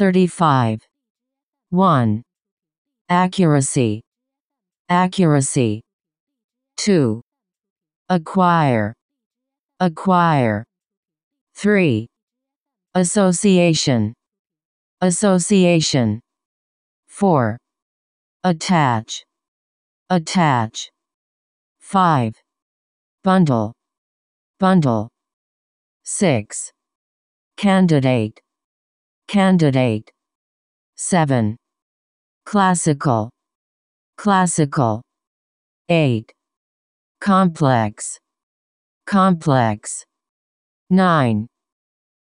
35. 1. Accuracy. Accuracy. 2. Acquire. Acquire. 3. Association. Association. 4. Attach. Attach. 5. Bundle. Bundle. 6. Candidate. Candidate. 7. Classical. Classical. 8. Complex. Complex. 9.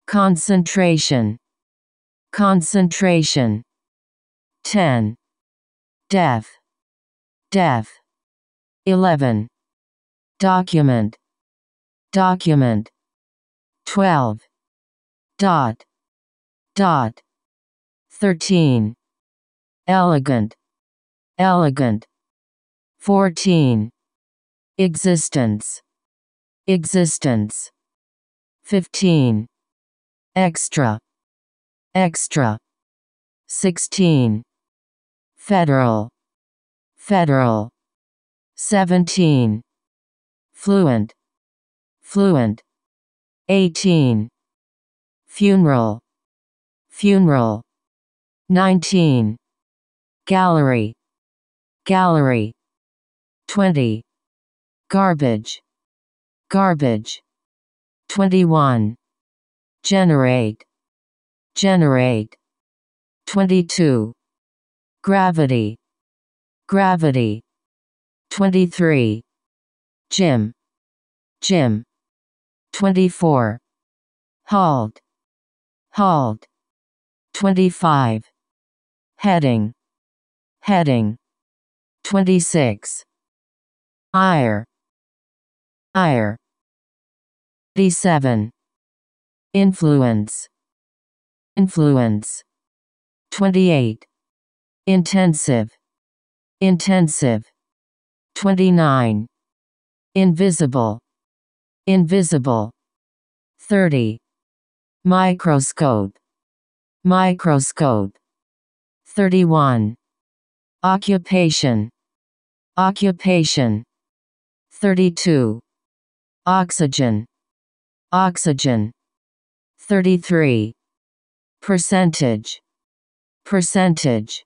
Concentration. Concentration. 10. Deaf. Deaf. 11. Document. Document. 12. Dot. Dot. 13. Elegant. Elegant. 14. Existence. Existence. 15. Extra. Extra. 16. Federal. Federal. 17. Fluent. Fluent. 18. Funeral. Funeral. 19. Gallery. Gallery. 20. Garbage. Garbage. 21. Generate. Generate. 22. Gravity. Gravity. 23. Gym. Gym. 24. Halt. Halt. 25. Heading. Heading. 26. Ire. Ire. 37. Influence. Influence. 28. Intensive. Intensive. 29. Invisible. Invisible. 30. Microscope. Microscope. 31. Occupation. Occupation. 32. Oxygen. Oxygen. 33. Percentage. Percentage.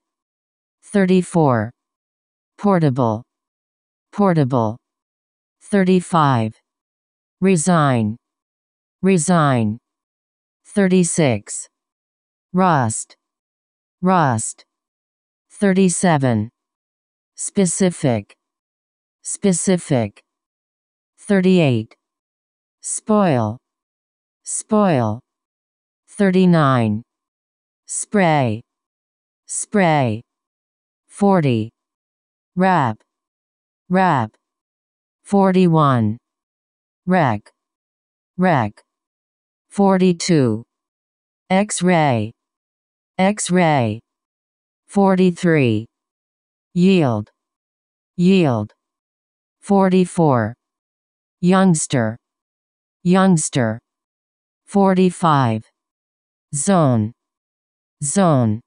34. Portable. Portable. 35. Resign. Resign. 36. Rust. Rust. 37. Specific. Specific. 38. Spoil. Spoil. 39. Spray. Spray. 40. Wrap. Wrap. 41. Wreck. Wreck. 42. X-ray. X-ray. 43. Yield. Yield. 44. Youngster. Youngster. 45. Zone. Zone.